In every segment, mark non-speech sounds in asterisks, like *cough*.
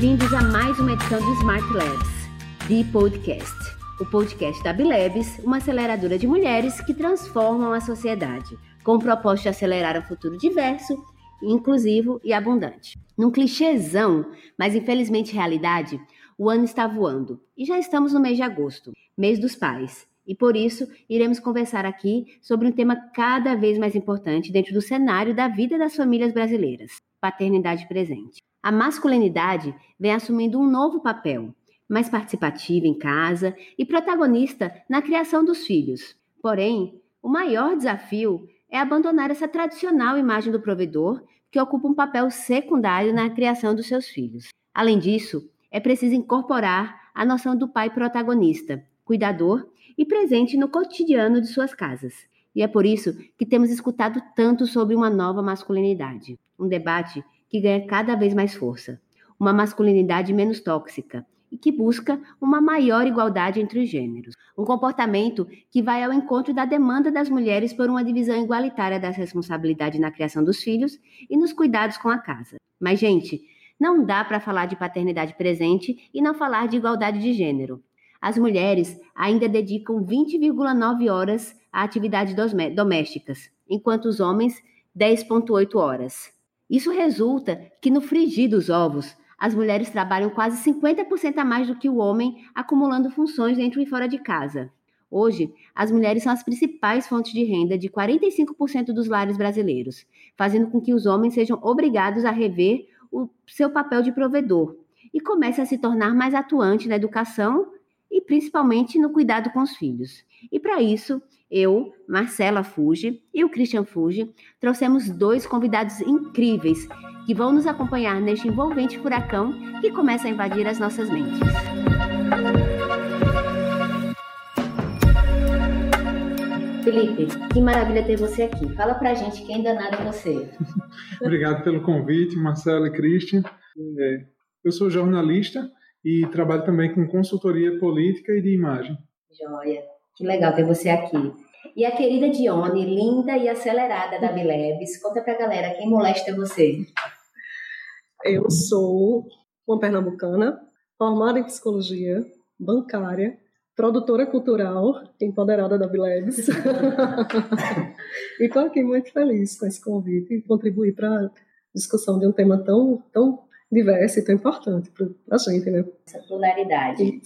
Bem-vindos a mais uma edição do Smart Labs, The Podcast, o podcast da Bilabs, uma aceleradora de mulheres que transformam a sociedade, com o propósito de acelerar um futuro diverso, inclusivo e abundante. Num clichêzão, mas infelizmente realidade, o ano está voando e já estamos no mês de agosto, mês dos pais. E por isso, iremos conversar aqui sobre um tema cada vez mais importante dentro do cenário da vida das famílias brasileiras: paternidade presente. A masculinidade vem assumindo um novo papel, mais participativa em casa e protagonista na criação dos filhos. Porém, o maior desafio é abandonar essa tradicional imagem do provedor que ocupa um papel secundário na criação dos seus filhos. Além disso, é preciso incorporar a noção do pai protagonista, cuidador e presente no cotidiano de suas casas. E é por isso que temos escutado tanto sobre uma nova masculinidade, um debate que ganha cada vez mais força, uma masculinidade menos tóxica e que busca uma maior igualdade entre os gêneros, um comportamento que vai ao encontro da demanda das mulheres por uma divisão igualitária das responsabilidades na criação dos filhos e nos cuidados com a casa. Mas gente, não dá para falar de paternidade presente e não falar de igualdade de gênero. As mulheres ainda dedicam 20,9 horas a atividades domésticas, enquanto os homens 10,8 horas. Isso resulta que no frigir dos ovos, as mulheres trabalham quase 50% a mais do que o homem, acumulando funções dentro e fora de casa. Hoje, as mulheres são as principais fontes de renda de 45% dos lares brasileiros, fazendo com que os homens sejam obrigados a rever o seu papel de provedor e comece a se tornar mais atuante na educação e principalmente no cuidado com os filhos. E para isso, eu, Marcela Fuji e o Christian Fuji trouxemos dois convidados incríveis que vão nos acompanhar neste envolvente furacão que começa a invadir as nossas mentes. Felipe, que maravilha ter você aqui. Fala pra gente quem danado é você. *laughs* Obrigado pelo convite, Marcelo e Christian. É, eu sou jornalista e trabalho também com consultoria política e de imagem. Joia, que legal ter você aqui. E a querida Dione, linda e acelerada da Bilebs, conta pra galera quem molesta você. Eu sou uma pernambucana, formada em psicologia, bancária, produtora cultural, empoderada da Bilebs. *laughs* e estou aqui muito feliz com esse convite e contribuir para a discussão de um tema tão, tão diverso e tão importante para a gente, né? Essa pluralidade.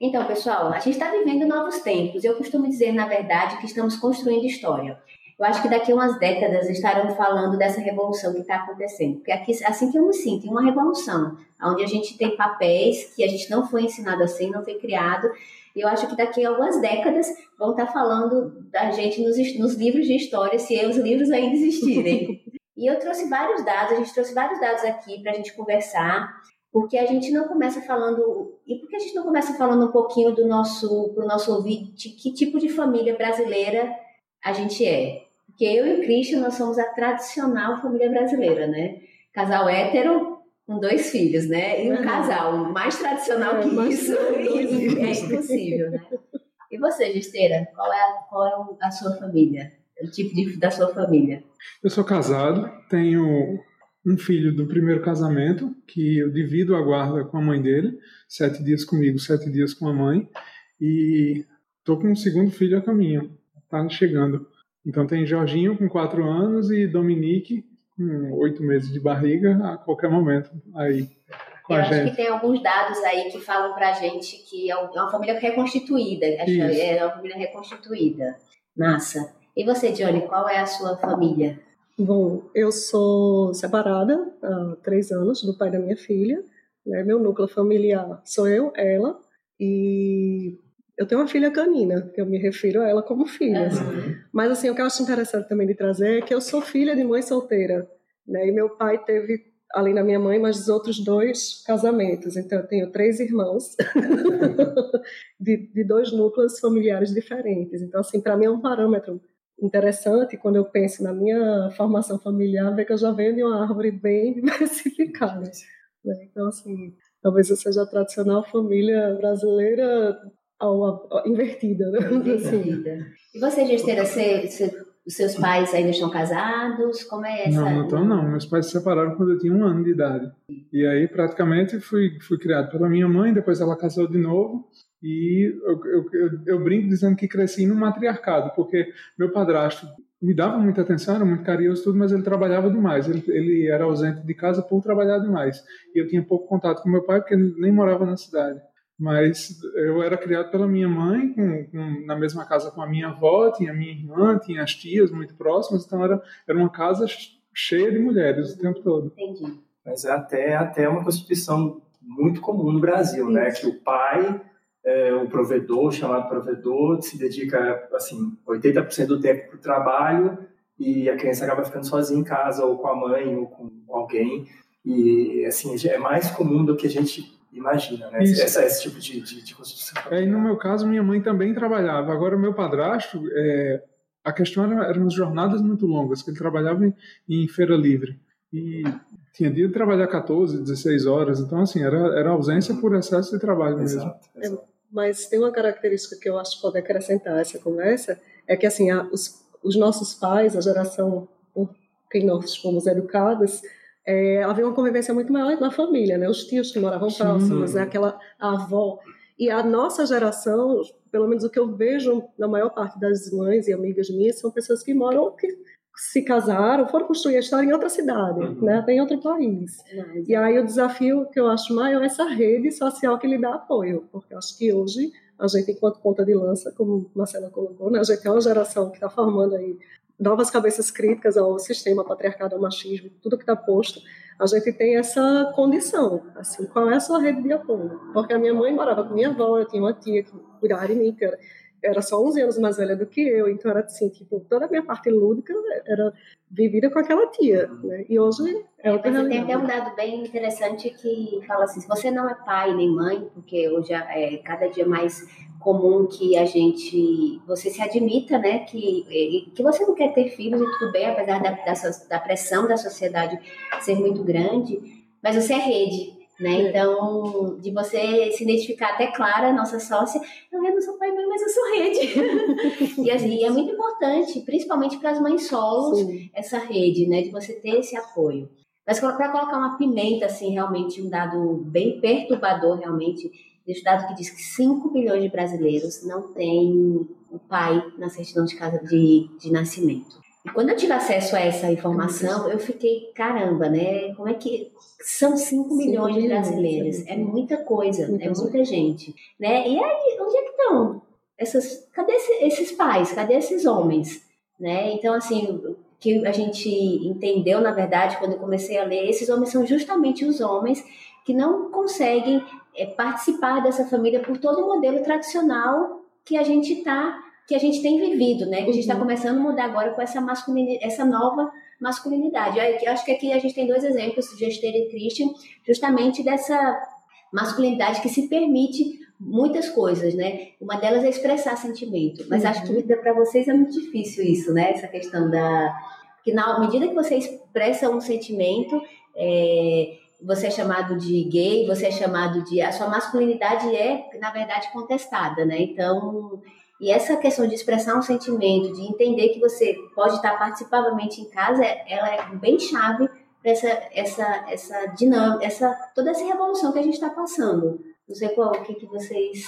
Então, pessoal, a gente está vivendo novos tempos. Eu costumo dizer, na verdade, que estamos construindo história. Eu acho que daqui a umas décadas estarão falando dessa revolução que está acontecendo. Porque aqui, assim que eu me sinto, uma revolução, onde a gente tem papéis que a gente não foi ensinado assim, não foi criado, eu acho que daqui a algumas décadas vão estar falando da gente nos, nos livros de história, se os livros ainda existirem. *laughs* e eu trouxe vários dados, a gente trouxe vários dados aqui para a gente conversar, porque a gente não começa falando. E porque a gente não começa falando um pouquinho do nosso, para o nosso ouvinte, que tipo de família brasileira a gente é? Porque eu e o Christian, nós somos a tradicional família brasileira, né? Casal hétero, com dois filhos, né? E um uhum. casal mais tradicional é, que isso é impossível, né? E você, Gesteira, qual é, a, qual é a sua família? O tipo de, da sua família? Eu sou casado, tenho um filho do primeiro casamento, que eu divido a guarda com a mãe dele, sete dias comigo, sete dias com a mãe, e tô com um segundo filho a caminho, tá chegando. Então tem Jorginho com quatro anos e Dominique com oito meses de barriga a qualquer momento aí com Eu a acho gente. que tem alguns dados aí que falam pra gente que é, é uma família reconstituída, é uma família reconstituída. Massa. E você, Johnny, qual é a sua família? Bom, eu sou separada há três anos do pai da minha filha. Né? Meu núcleo familiar sou eu, ela, e eu tenho uma filha canina, que eu me refiro a ela como filha. Uhum. Mas assim, o que eu acho interessante também de trazer é que eu sou filha de mãe solteira, né? E meu pai teve, além da minha mãe, mais outros dois casamentos. Então eu tenho três irmãos *laughs* de, de dois núcleos familiares diferentes. Então assim, para mim é um parâmetro interessante quando eu penso na minha formação familiar, ver que eu já venho de uma árvore bem *laughs* diversificada. Né? Então assim, talvez eu seja a tradicional família brasileira ao, ao, invertida, né? Invertida. E você, Gesteira, você, você Os seus pais ainda estão casados? Como é essa? Não, não estão não. Meus pais se separaram quando eu tinha um ano de idade. E aí, praticamente, fui, fui criado pela minha mãe, depois ela casou de novo. E eu, eu, eu, eu brinco dizendo que cresci no matriarcado, porque meu padrasto me dava muita atenção, era muito carinhoso tudo, mas ele trabalhava demais. Ele, ele era ausente de casa por trabalhar demais. E eu tinha pouco contato com meu pai, porque ele nem morava na cidade. Mas eu era criado pela minha mãe, com, com, na mesma casa com a minha avó, tinha minha irmã, tinha as tias muito próximas, então era, era uma casa cheia de mulheres o tempo todo. Entendi. Mas é até, até uma constituição muito comum no Brasil, né? Que o pai, é, o provedor, chamado provedor, se dedica, assim, 80% do tempo para o trabalho e a criança acaba ficando sozinha em casa, ou com a mãe, ou com alguém. E, assim, é mais comum do que a gente imagina, né? Essa, esse tipo de, de, de constituição. É, e no meu caso, minha mãe também trabalhava. Agora, o meu padrasto, é, a questão era, eram as jornadas muito longas, que ele trabalhava em, em, feira livre. E tinha dia de trabalhar 14, 16 horas. Então, assim, era, era ausência por excesso de trabalho mesmo. Exato, exato. É, mas tem uma característica que eu acho que pode acrescentar essa conversa, é que, assim, a, os, os nossos pais, a geração por quem nós fomos educadas, é, havia uma convivência muito maior na família, né? Os tios que moravam próximos, né? aquela avó. E a nossa geração, pelo menos o que eu vejo na maior parte das mães e amigas minhas, são pessoas que moram, que se casaram, foram construir a história em outra cidade, uhum. né? Até em outro país. Uhum. E aí o desafio que eu acho maior é essa rede social que lhe dá apoio, porque eu acho que hoje a gente, enquanto ponta de lança, como Marcela colocou, né? a gente é uma geração que está formando aí novas cabeças críticas ao sistema patriarcado, ao machismo, tudo que está posto, a gente tem essa condição, assim, qual é a sua rede de apoio? Porque a minha mãe morava com minha avó, eu tinha uma tia que cuidava de mim, que era, era só 11 anos mais velha do que eu, então era assim, tipo, toda a minha parte lúdica era vivida com aquela tia, né? E hoje é outra Você tem até um dado bem interessante que fala assim, se você não é pai nem mãe, porque hoje é cada dia mais comum que a gente, você se admita, né, que, que você não quer ter filhos e tudo bem, apesar da, da, da pressão da sociedade ser muito grande, mas você é rede, né? É. Então, de você se identificar até Clara, nossa sócia, eu não sou pai mãe, mas eu sou rede. *laughs* e, assim, é muito importante, principalmente para as mães solos, Sim. essa rede, né? De você ter esse apoio. Mas para colocar uma pimenta, assim, realmente, um dado bem perturbador, realmente, Existe dado que diz que 5 milhões de brasileiros não têm o pai na certidão de casa de, de nascimento. E quando eu tive acesso a essa informação, eu fiquei, caramba, né? Como é que são 5 milhões de brasileiros? É muita coisa, é muita gente. Né? E aí, onde é que estão? Essas, cadê esses pais? Cadê esses homens? Né? Então, assim, o que a gente entendeu, na verdade, quando eu comecei a ler, esses homens são justamente os homens que não conseguem é, participar dessa família por todo o modelo tradicional que a gente tá, que a gente tem vivido, né? Que a gente está uhum. começando a mudar agora com essa masculinidade, essa nova masculinidade. Eu acho que aqui a gente tem dois exemplos, Gesteira e Christian, justamente dessa masculinidade que se permite muitas coisas, né? Uma delas é expressar sentimento, mas uhum. acho que uhum. para vocês é muito difícil isso, né? Essa questão da que na medida que você expressa um sentimento, é, você é chamado de gay, você é chamado de. A sua masculinidade é, na verdade, contestada, né? Então, e essa questão de expressar um sentimento, de entender que você pode estar participavelmente em casa, ela é bem chave para essa, essa, essa dinâmica, essa, toda essa revolução que a gente está passando. Não sei qual, o que, que vocês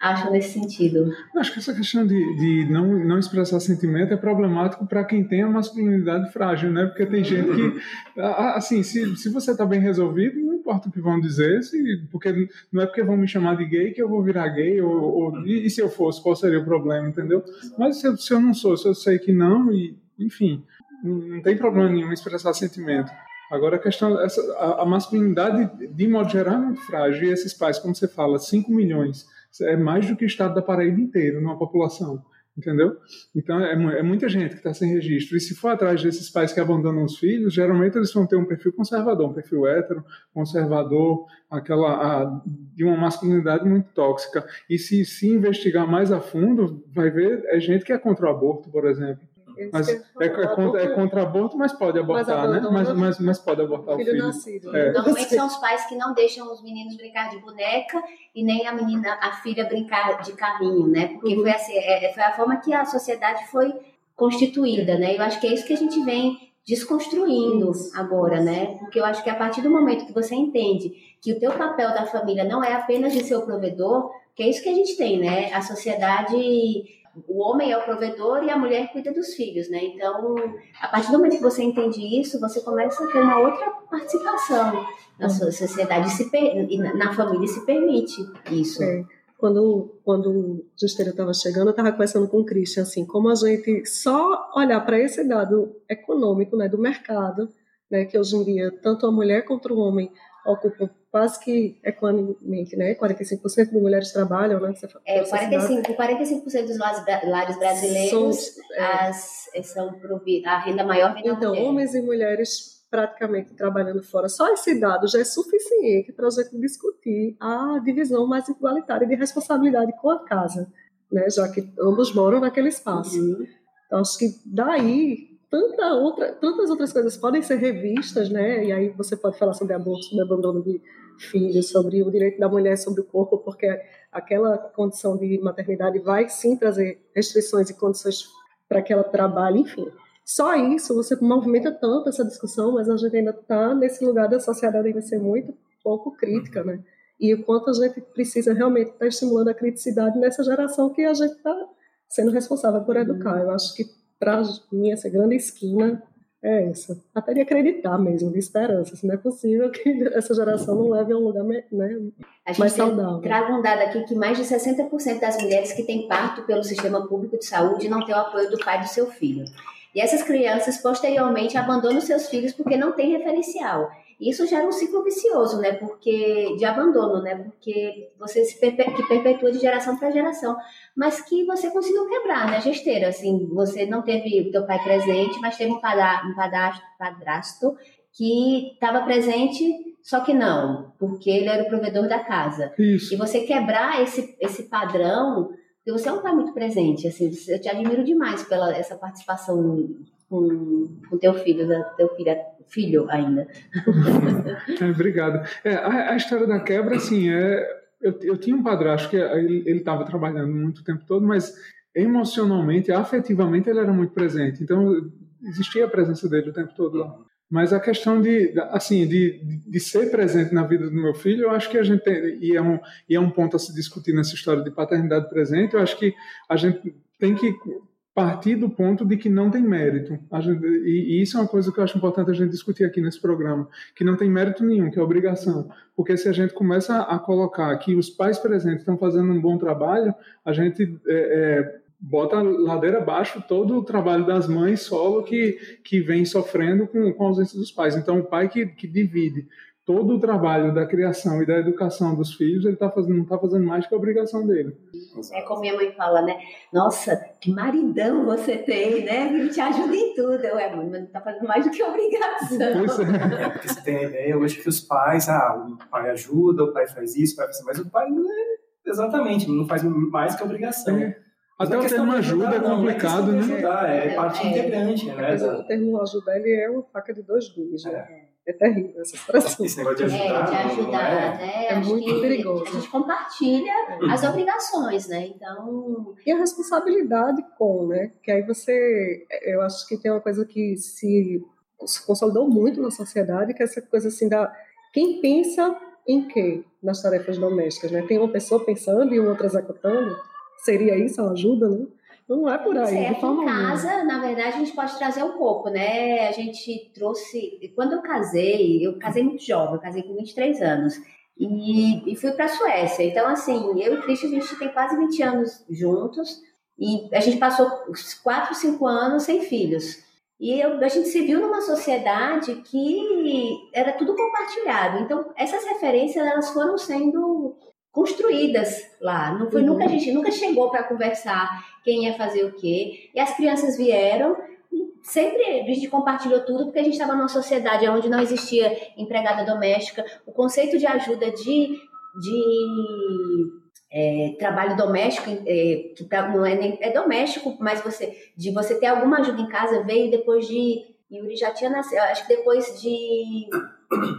acham nesse sentido? Eu acho que essa questão de, de não, não expressar sentimento é problemático para quem tem a masculinidade frágil, né? Porque tem gente que, *laughs* assim, se, se você está bem resolvido, não importa o que vão dizer, se, porque não é porque vão me chamar de gay que eu vou virar gay, ou, ou e, e, se eu fosse, qual seria o problema, entendeu? Mas se eu, se eu não sou, se eu sei que não, e, enfim, não tem problema nenhum expressar sentimento. Agora a questão, essa, a, a masculinidade, de modo geral, é muito frágil, e esses pais, como você fala, 5 milhões é mais do que o estado da Paraíba inteiro numa população, entendeu? Então é, é muita gente que está sem registro. E se for atrás desses pais que abandonam os filhos, geralmente eles vão ter um perfil conservador, um perfil hétero, conservador, aquela a, de uma masculinidade muito tóxica. E se se investigar mais a fundo, vai ver é gente que é contra o aborto, por exemplo. Mas é, é, contra, é contra aborto, mas pode abortar, mas né? Mas, mas, mas pode abortar o filho. Nascido, é. Normalmente *laughs* são os pais que não deixam os meninos brincar de boneca e nem a menina, a filha brincar de carrinho, né? Porque uhum. foi, assim, é, foi a forma que a sociedade foi constituída, né? Eu acho que é isso que a gente vem desconstruindo isso. agora, né? Porque eu acho que a partir do momento que você entende que o teu papel da família não é apenas de ser o provedor, que é isso que a gente tem, né? A sociedade o homem é o provedor e a mulher cuida dos filhos, né? Então, a partir do momento que você entende isso, você começa a ter uma outra participação na sua sociedade e na família se permite isso. É. Quando, quando o Justeiro estava chegando, eu estava conversando com o Christian, assim, como a gente só olhar para esse dado econômico, né, do mercado, né, que hoje em dia tanto a mulher quanto o homem ocupam quase que equanimamente, né? 45% de mulheres trabalham, né? Você é, 45, 45% dos lares brasileiros são, é, as, são a renda maior vem Então, mulher. homens e mulheres praticamente trabalhando fora. Só esse dado já é suficiente para a gente discutir a divisão mais igualitária de responsabilidade com a casa, né? Já que ambos moram naquele espaço. Uhum. Então, acho que daí tanta outra, tantas outras coisas podem ser revistas, né? E aí você pode falar sobre aborto, sobre abandono de filhos, sobre o direito da mulher sobre o corpo, porque aquela condição de maternidade vai sim trazer restrições e condições para que ela trabalhe, enfim. Só isso você movimenta tanto essa discussão, mas a gente ainda está nesse lugar da sociedade ainda ser muito pouco crítica, né? E o quanto a gente precisa realmente estar tá estimulando a criticidade nessa geração que a gente está sendo responsável por educar. Eu acho que para mim, essa grande esquina é essa. Até de acreditar mesmo, de esperança. Se não é possível que *laughs* essa geração não leve a um lugar né, mais saudável. Traga um dado aqui que mais de 60% das mulheres que têm parto pelo sistema público de saúde não têm o apoio do pai do seu filho. E essas crianças, posteriormente, abandonam seus filhos porque não tem referencial. Isso gera um ciclo vicioso, né? Porque de abandono, né? Porque você se perpe que perpetua de geração para geração, mas que você conseguiu quebrar, né? Gesteira, assim, você não teve o teu pai presente, mas teve um, um padrasto, padrasto que estava presente, só que não, porque ele era o provedor da casa. Isso. E você quebrar esse esse padrão, porque você é um pai muito presente, assim, eu te admiro demais pela essa participação com o teu filho, da, teu filho, filho ainda. *laughs* é, obrigado. É, a, a, história da quebra, assim, é, eu, eu tinha um padrasto que ele estava trabalhando muito tempo todo, mas emocionalmente, afetivamente, ele era muito presente. Então, existia a presença dele o tempo todo lá. Mas a questão de, assim, de, de ser presente na vida do meu filho, eu acho que a gente tem, e é um, e é um ponto a se discutir nessa história de paternidade presente, eu acho que a gente tem que partir do ponto de que não tem mérito. Gente, e, isso é uma coisa que eu acho importante a gente discutir aqui nesse programa, que não tem mérito nenhum, que é obrigação. Porque se a gente começa a colocar que os pais presentes estão fazendo um bom trabalho, a gente é, é, bota ladeira abaixo todo o trabalho das mães solo que, que vem sofrendo com, com a ausência dos pais. Então, o pai que, que divide todo o trabalho da criação e da educação dos filhos, ele tá fazendo, não está fazendo mais que a obrigação dele. É como minha mãe fala, né? Nossa, que maridão você tem, né? Ele te ajuda em tudo. Eu, é, mãe, mas não está fazendo mais do que obrigação. Pois é. *laughs* é. porque você tem a ideia hoje que os pais, ah, o pai ajuda, o pai faz isso, o pai faz isso, mas o pai não é exatamente, não faz mais que obrigação. É. Até o termo ajuda é complicado, não, né? Ajudar, é, é parte é, integrante, né? Mas o termo ajuda ele é uma faca de dois gumes, né? É. Terrível essa expressão. Esse negócio de ajudar. É, de ajudar, é? né? É Acho muito perigoso. A gente compartilha é. as obrigações, né? Então. E a responsabilidade com, né? Que aí você. Eu acho que tem uma coisa que se, se consolidou muito na sociedade, que é essa coisa assim da. Quem pensa em quê nas tarefas domésticas, né? Tem uma pessoa pensando e outra executando. Seria isso a ajuda, né? Não é por aí. Certo. Em casa, na verdade, a gente pode trazer um pouco, né? A gente trouxe. Quando eu casei, eu casei muito jovem, eu casei com 23 anos. E, e fui para a Suécia. Então, assim, eu e Cristian, a gente tem quase 20 anos juntos. E a gente passou 4, 5 anos sem filhos. E eu, a gente se viu numa sociedade que era tudo compartilhado. Então, essas referências, elas foram sendo construídas lá. Não foi uhum. nunca a gente nunca chegou para conversar quem ia fazer o quê. E as crianças vieram e sempre a gente compartilhou tudo porque a gente estava numa sociedade onde não existia empregada doméstica. O conceito de ajuda de de é, trabalho doméstico, é, que não é nem é doméstico, mas você de você ter alguma ajuda em casa veio depois de Yuri já tinha nascido, acho que depois de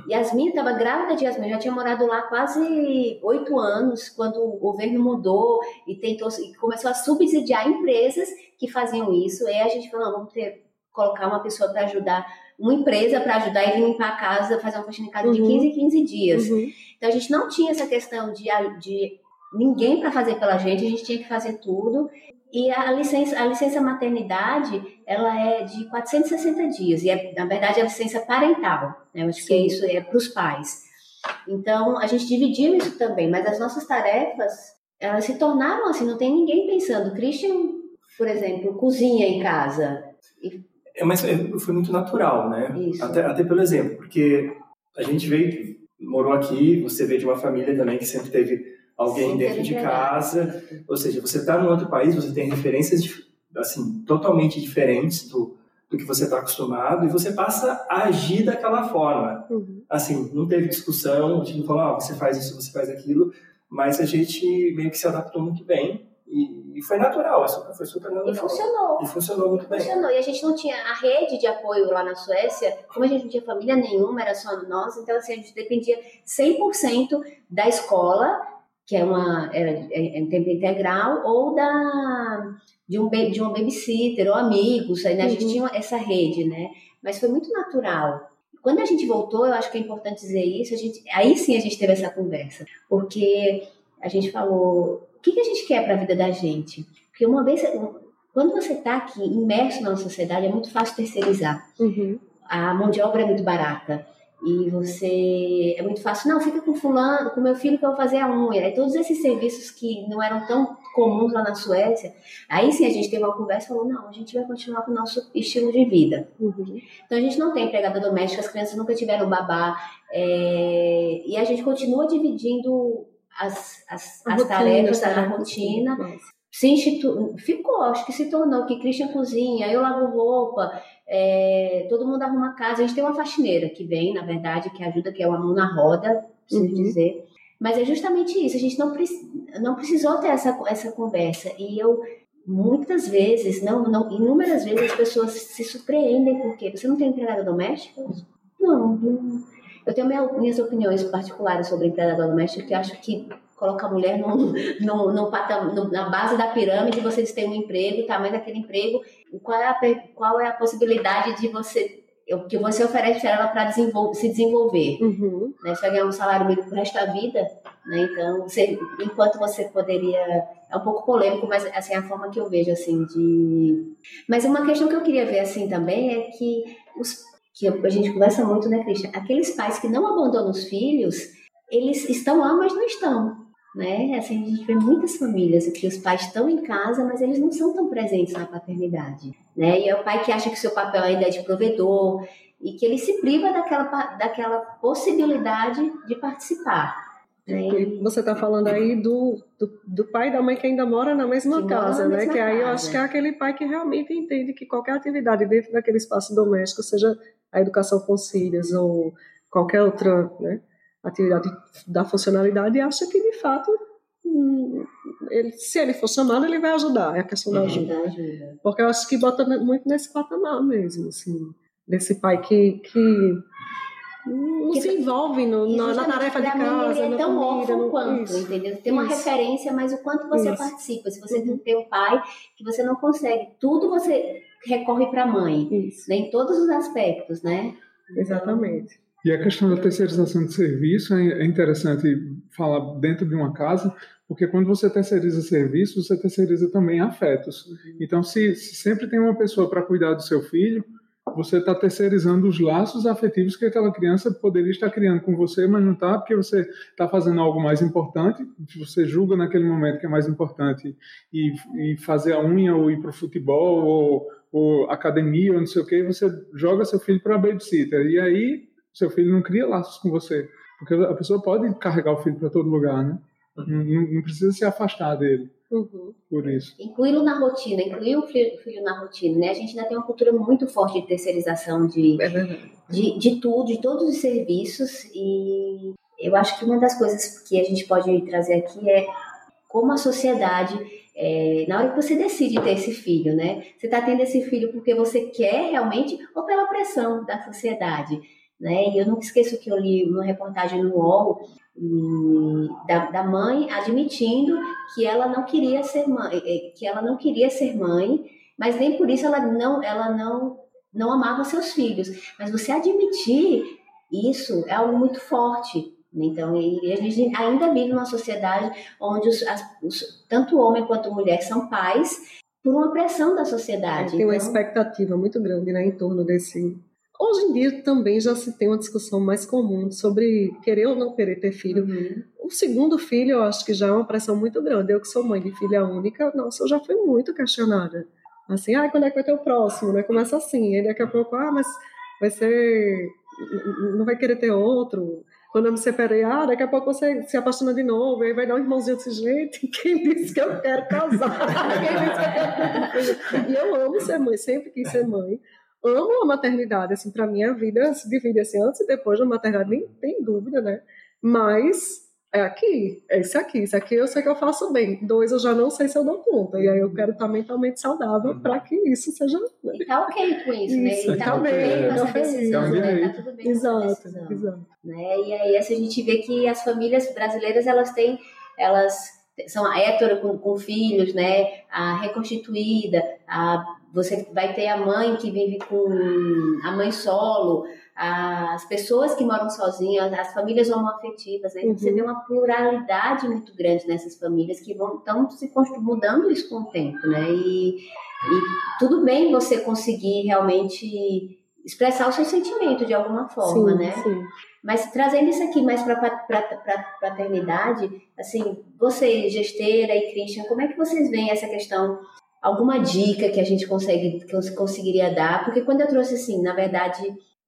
Yasmin estava grávida de Yasmin, já tinha morado lá quase oito anos, quando o governo mudou e tentou e começou a subsidiar empresas que faziam isso. E a gente falou, vamos ter, colocar uma pessoa para ajudar, uma empresa para ajudar ele limpar a casa, fazer uma faxina em casa uhum. de 15 em 15 dias. Uhum. Então a gente não tinha essa questão de, de ninguém para fazer pela gente, a gente tinha que fazer tudo. E a licença, a licença maternidade, ela é de 460 dias, e é, na verdade é a licença parental, né? Eu acho Sim. que é isso, é para os pais. Então, a gente dividiu isso também, mas as nossas tarefas, elas se tornaram assim, não tem ninguém pensando. Christian, por exemplo, cozinha em casa. E... É, mas foi muito natural, né? Isso. Até, até pelo exemplo, porque a gente veio, morou aqui, você veio de uma família também que sempre teve alguém dentro de casa, ou seja, você está num outro país, você tem referências assim totalmente diferentes do, do que você está acostumado e você passa a agir daquela forma. Uhum. Assim, não teve discussão, a gente não falou, ah, você faz isso, você faz aquilo, mas a gente meio que se adaptou muito bem e, e foi natural, foi super natural. E funcionou. E funcionou muito bem. Funcionou. E a gente não tinha a rede de apoio lá na Suécia, como a gente não tinha família nenhuma, era só nós, então assim, a gente dependia 100% da escola que é uma é, é, é tempo integral, ou da de um de um babysitter ou amigos, aí, né? a gente uhum. tinha essa rede, né? Mas foi muito natural. Quando a gente voltou, eu acho que é importante dizer isso, a gente, aí sim a gente teve essa conversa, porque a gente falou, o que, que a gente quer para a vida da gente? Porque uma vez, quando você está aqui imerso na sociedade, é muito fácil terceirizar. Uhum. A mão de obra é muito barata e você é muito fácil, não, fica com fulano, com meu filho que eu vou fazer a unha. E todos esses serviços que não eram tão comuns lá na Suécia, aí sim a gente teve uma conversa e falou, não, a gente vai continuar com o nosso estilo de vida. Uhum. Então a gente não tem empregada doméstica, as crianças nunca tiveram babá, é, e a gente continua dividindo as, as, as tarefas, a rotina. Se institu... Ficou, acho que se tornou que Christian cozinha, eu lavo roupa, é, todo mundo arruma casa. A gente tem uma faxineira que vem, na verdade, que ajuda, que é uma mão na roda, preciso uhum. dizer. Mas é justamente isso, a gente não, não precisou ter essa, essa conversa. E eu, muitas vezes, não, não, inúmeras vezes, as pessoas se surpreendem porque você não tem empregada doméstica? Não, não. Eu tenho minha, minhas opiniões particulares sobre empregada doméstica, que acho que coloca a mulher no, no, no, no, na base da pirâmide, vocês têm um emprego, o tamanho daquele emprego, qual é a, qual é a possibilidade de você o que você oferece para ela para desenvol se desenvolver. Uhum. Né? Você vai ganhar um salário mínimo pro resto da vida, né? Então, você, enquanto você poderia... É um pouco polêmico, mas assim, é a forma que eu vejo, assim, de... Mas uma questão que eu queria ver, assim, também é que os que a gente conversa muito, né, Cristian? Aqueles pais que não abandonam os filhos, eles estão lá, mas não estão né? Assim, a gente vê muitas famílias que os pais estão em casa, mas eles não são tão presentes na paternidade, né? E é o pai que acha que seu papel ainda é de provedor e que ele se priva daquela, daquela possibilidade de participar. Né? Você está falando aí do, do, do, pai e da mãe que ainda mora na mesma que casa, né? Mesma que aí eu acho que é aquele pai que realmente entende que qualquer atividade dentro daquele espaço doméstico, seja a educação com os filhos ou qualquer outra, né? Atividade da funcionalidade e acha que de fato hum, ele, se ele for chamado ele vai ajudar é a questão da ajuda, ajuda. porque eu acho que bota muito nesse patamar mesmo assim desse pai que, que não que, se envolve no, na, na tarefa de casa ele é tão órfão quanto isso, entendeu tem uma isso. referência mas o quanto você isso. participa se você uhum. tem um pai que você não consegue tudo você recorre para a mãe né, em todos os aspectos né exatamente e a questão da terceirização de serviço é interessante falar dentro de uma casa, porque quando você terceiriza serviço, você terceiriza também afetos. Então, se, se sempre tem uma pessoa para cuidar do seu filho, você está terceirizando os laços afetivos que aquela criança poderia estar criando com você, mas não está, porque você está fazendo algo mais importante, você julga naquele momento que é mais importante e, e fazer a unha ou ir para o futebol ou, ou academia ou não sei o que, você joga seu filho para a babysitter. E aí seu filho não cria laços com você. Porque a pessoa pode carregar o filho para todo lugar, né? Não, não, precisa se afastar dele. Uhum. Por isso. Incluí-lo na rotina, incluir o filho, filho, na rotina, né? A gente ainda tem uma cultura muito forte de terceirização de, é de, de tudo, de todos os serviços. E eu acho que uma das coisas que a gente pode trazer aqui é como a sociedade é, na hora que você decide ter esse filho, né? Você está tendo esse filho porque você quer realmente ou pela pressão da sociedade? Né? E eu nunca esqueço que eu li uma reportagem no UOL da, da mãe admitindo que ela não queria ser mãe, é, que ela não queria ser mãe, mas nem por isso ela não, ela não, não amava seus filhos. Mas você admitir isso é algo muito forte. Então, a gente ainda vive numa sociedade onde os, as, os, tanto homem quanto mulher são pais por uma pressão da sociedade. Tem uma então expectativa muito grande né, em torno desse. Hoje em dia também já se tem uma discussão mais comum sobre querer ou não querer ter filho. Uhum. O segundo filho, eu acho que já é uma pressão muito grande. Eu que sou mãe de filha única, nossa, eu já fui muito questionada. Assim, ah, quando é que vai ter o próximo? Né? Começa assim, aí daqui a pouco, ah, mas vai ser. Não vai querer ter outro. Quando eu me separei, ah, daqui a pouco você se apaixona de novo, aí vai dar um irmãozinho desse jeito. *laughs* Quem disse que eu quero casar? *laughs* Quem disse que eu quero ter E eu amo ser mãe, sempre quis ser mãe. Amo a maternidade, assim, para mim a vida se divide assim, antes e depois da maternidade, nem tem dúvida, né? Mas é aqui, é isso aqui, isso aqui eu sei que eu faço bem. Dois eu já não sei se eu dou conta. E aí eu quero estar mentalmente saudável para que isso seja. E tá ok com isso, né? isso né? E tá, bem com essa decisão, né? Tá tudo bem exato, com essa decisão. Exato. Né? E aí assim, a gente vê que as famílias brasileiras elas têm, elas são a hétero com, com filhos, né? A reconstituída, a você vai ter a mãe que vive com a mãe solo, as pessoas que moram sozinhas, as famílias homoafetivas, né? Uhum. Você vê uma pluralidade muito grande nessas famílias que vão estão se mudando isso com o tempo, né? E, e tudo bem você conseguir realmente expressar o seu sentimento de alguma forma, sim, né? Sim. Mas trazendo isso aqui mais para a paternidade, assim, você, gesteira e Christian, como é que vocês veem essa questão alguma dica que a gente consegue, que eu conseguiria dar, porque quando eu trouxe assim, na verdade,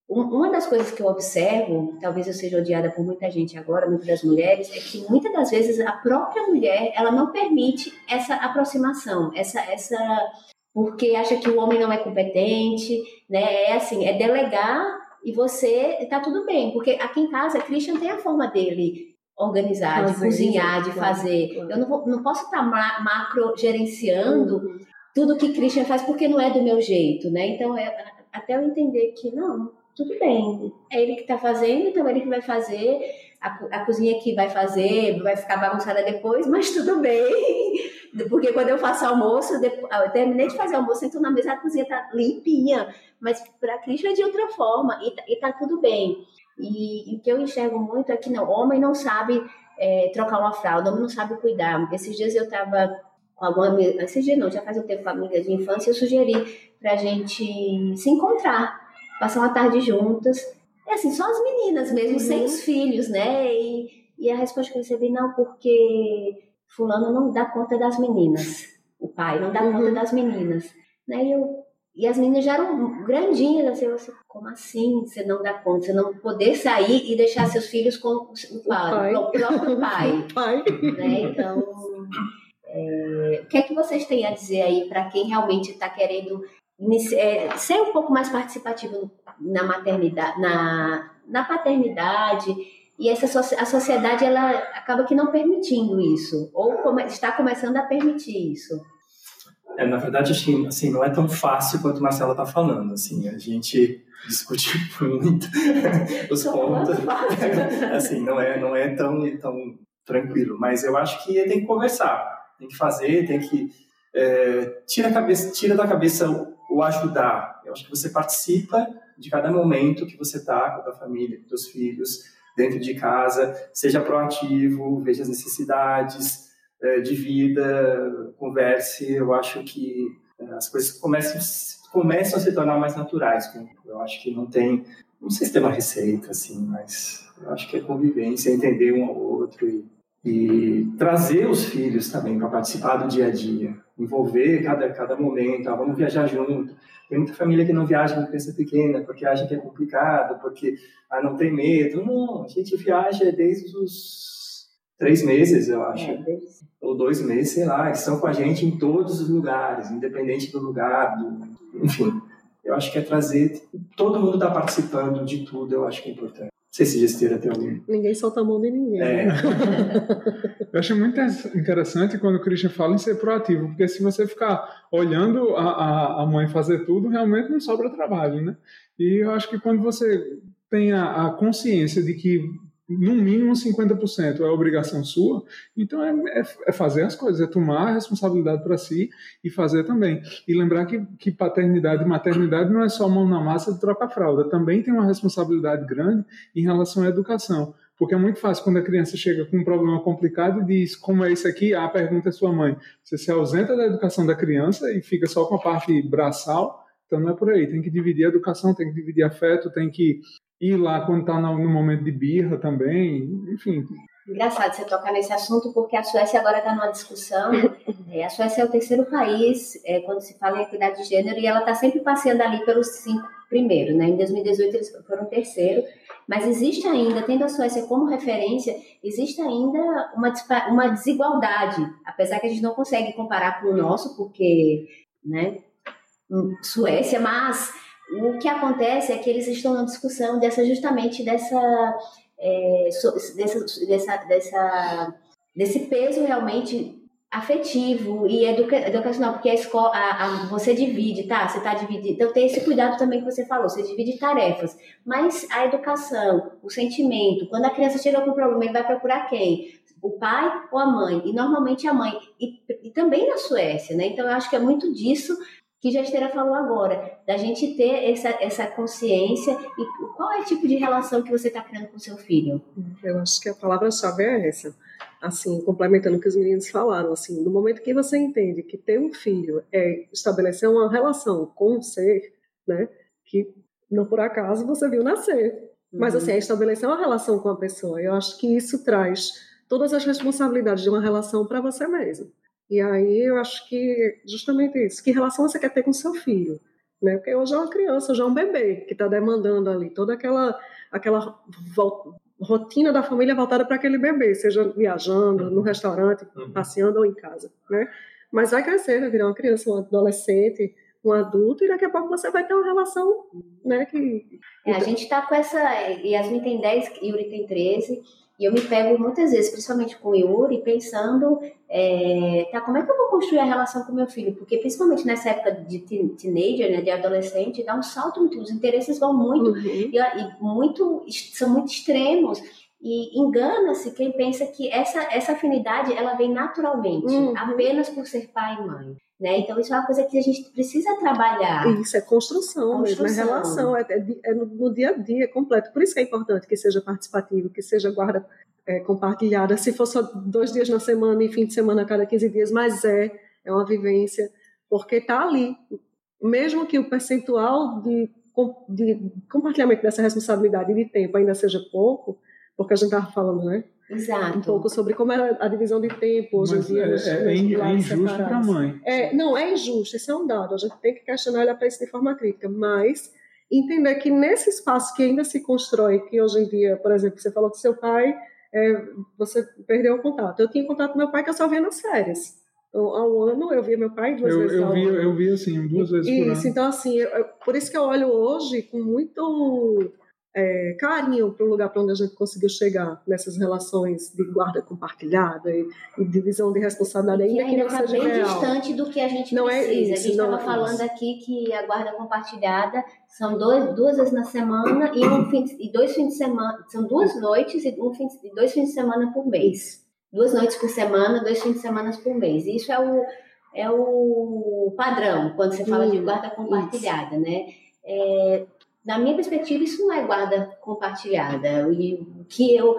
um, uma das coisas que eu observo, talvez eu seja odiada por muita gente agora, muitas mulheres, é que muitas das vezes a própria mulher, ela não permite essa aproximação, essa essa porque acha que o homem não é competente, né? É assim, é delegar e você tá tudo bem, porque aqui em casa Christian tem a forma dele organizar, de cozinhar, de fazer. Claro. Eu não, vou, não posso estar tá macro gerenciando uhum. tudo que Christian faz porque não é do meu jeito, né? Então, é, até eu entender que não, tudo bem, é ele que está fazendo, então é ele que vai fazer, a, a cozinha que vai fazer, vai ficar bagunçada depois, mas tudo bem, *laughs* porque quando eu faço almoço, eu terminei de fazer almoço, então na mesa a cozinha tá limpinha, mas para Christian é de outra forma, e, tá, e tá tudo bem. E, o que eu enxergo muito é que não, homem não sabe é, trocar uma fralda, homem não sabe cuidar. Esses dias eu estava com alguma. Esses dias não, já faz um tempo com amiga de infância, eu sugeri para a gente se encontrar, passar uma tarde juntas. É assim, só as meninas mesmo, uhum. sem os filhos, né? E, e a resposta que eu recebi, não, porque fulano não dá conta das meninas. O pai não dá uhum. conta das meninas. Né? E eu, e as meninas já eram grandinhas, assim, você, como assim você não dá conta? Você não poder sair e deixar seus filhos com o pai, o, pai. o próprio *laughs* pai. o pai. Né? Então, é, o que é que vocês têm a dizer aí para quem realmente está querendo é, ser um pouco mais participativo na maternidade, na, na paternidade? E essa a sociedade ela acaba que não permitindo isso, ou está começando a permitir isso. É, na verdade, assim, assim, não é tão fácil quanto o Marcelo está falando. Assim, a gente discutiu *laughs* muito os pontos. *laughs* assim, não é, não é tão, tão tranquilo. Mas eu acho que tem que conversar, tem que fazer, tem que é, tira, a cabeça, tira da cabeça o, o, ajudar. Eu acho que você participa de cada momento que você está com a tua família, com teus filhos, dentro de casa. Seja proativo, veja as necessidades é, de vida, converse, eu acho que é, as coisas começam, começam a se tornar mais naturais. Eu acho que não tem, não sei se tem uma receita, assim, mas eu acho que é convivência, entender um ao outro e, e trazer os filhos também para participar do dia a dia, envolver cada, cada momento, ah, vamos viajar junto. Tem muita família que não viaja com criança pequena porque acha que é complicado, porque ah, não tem medo. Não, a gente viaja desde os três meses, eu acho. É, ou dois meses, sei lá. Eles estão com a gente em todos os lugares, independente do lugar, do, enfim. Eu acho que é trazer. Todo mundo está participando de tudo, eu acho que é importante. Não sei se gesteira tem algum. Ninguém solta a mão de ninguém. É. *laughs* *laughs* eu acho muito interessante quando o Christian fala em ser proativo, porque se você ficar olhando a, a, a mãe fazer tudo, realmente não sobra trabalho, né? E eu acho que quando você tem a, a consciência de que no mínimo 50% é obrigação sua, então é, é, é, fazer as coisas, é tomar a responsabilidade para si e fazer também. E lembrar que, que paternidade e maternidade não é só mão na massa de trocar fralda, também tem uma responsabilidade grande em relação à educação. Porque é muito fácil quando a criança chega com um problema complicado e diz como é isso aqui, a pergunta é sua mãe. Você se ausenta da educação da criança e fica só com a parte braçal, então não é por aí. Tem que dividir a educação, tem que dividir afeto, tem que ir lá quando está no, momento de birra também, enfim. Engraçado você tocar nesse assunto, porque a Suécia agora está numa discussão. É, a Suécia é o terceiro país é, quando se fala em equidade de gênero e ela está sempre passeando ali pelos cinco primeiros. Né? Em 2018 eles foram terceiro, mas existe ainda, tendo a Suécia como referência, existe ainda uma, uma desigualdade, apesar que a gente não consegue comparar com o nosso, porque né, Suécia, mas o que acontece é que eles estão na discussão dessa justamente dessa, é, dessa, dessa, dessa, desse peso realmente afetivo e educa educacional, porque a escola, a, a, você divide, tá? Você está dividindo. Então tem esse cuidado também que você falou, você divide tarefas. Mas a educação, o sentimento, quando a criança chega com um problema, ele vai procurar quem? O pai ou a mãe? E normalmente a mãe. E, e também na Suécia, né? Então eu acho que é muito disso que Gesteira falou agora, da gente ter essa, essa consciência e qual é o tipo de relação que você está criando com seu filho? Eu acho que a palavra-chave é essa. Assim, complementando o que os meninos falaram, assim, no momento que você entende que ter um filho é estabelecer uma relação com um ser, né, que não por acaso você viu nascer, uhum. mas assim, é estabelecer uma relação com a pessoa. Eu acho que isso traz todas as responsabilidades de uma relação para você mesmo. E aí eu acho que justamente isso. Que relação você quer ter com seu filho? Né? Porque hoje é uma criança, hoje é um bebê que está demandando ali toda aquela, aquela rotina da família voltada para aquele bebê, seja viajando, no restaurante, uhum. passeando ou em casa. Né? Mas vai crescer, vai virar uma criança, um adolescente, um adulto, e daqui a pouco você vai ter uma relação né, que. É, a gente está com essa. Yasmin tem 10, Yuri tem 13. E eu me pego muitas vezes, principalmente com o Yuri, pensando, é, tá, como é que eu vou construir a relação com meu filho? Porque principalmente nessa época de teenager, né, de adolescente, dá um salto muito, os interesses vão muito, uhum. e, e, muito, são muito extremos. E engana-se quem pensa que essa, essa afinidade ela vem naturalmente, uhum. apenas por ser pai e mãe. Né? Então, isso é uma coisa que a gente precisa trabalhar. Isso, é construção, construção. mesmo, é relação, é, é, é no, dia a dia, completo. Por isso que é importante que seja participativo, que seja guarda é, compartilhada. Se for só dois dias na semana e fim de semana a cada 15 dias, mas é, é uma vivência, porque está ali. Mesmo que o percentual de, de compartilhamento dessa responsabilidade de tempo ainda seja pouco, porque a gente estava falando, né? Exato. Um pouco sobre como era a divisão de tempo hoje Mas em dia. É, nos, é, nos é injusto para a mãe. É, não, é injusto, isso é um dado. A gente tem que questionar olhar para isso de forma crítica. Mas entender que nesse espaço que ainda se constrói, que hoje em dia, por exemplo, você falou que seu pai, é, você perdeu o contato. Eu tinha contato com meu pai que eu só via nas férias. Então, ao ano eu via meu pai duas eu, vezes eu ao via, ano. Eu vi assim, duas vezes isso, por ano. Então, assim, eu, por isso que eu olho hoje com muito é, carinho para o lugar para onde a gente conseguiu chegar nessas relações de guarda compartilhada e, e divisão de responsabilidade ainda que, ainda está bem real. distante do que a gente não precisa. É isso, a gente estava é falando isso. aqui que a guarda compartilhada são dois, duas vezes na semana e, um fim, e dois fins de semana, são duas noites e, um fim, e dois fins de semana por mês. Duas noites por semana, dois fins de semana por mês. Isso é o, é o padrão quando você fala hum, de guarda compartilhada, isso. né? É, na minha perspectiva, isso não é guarda compartilhada. E o que eu.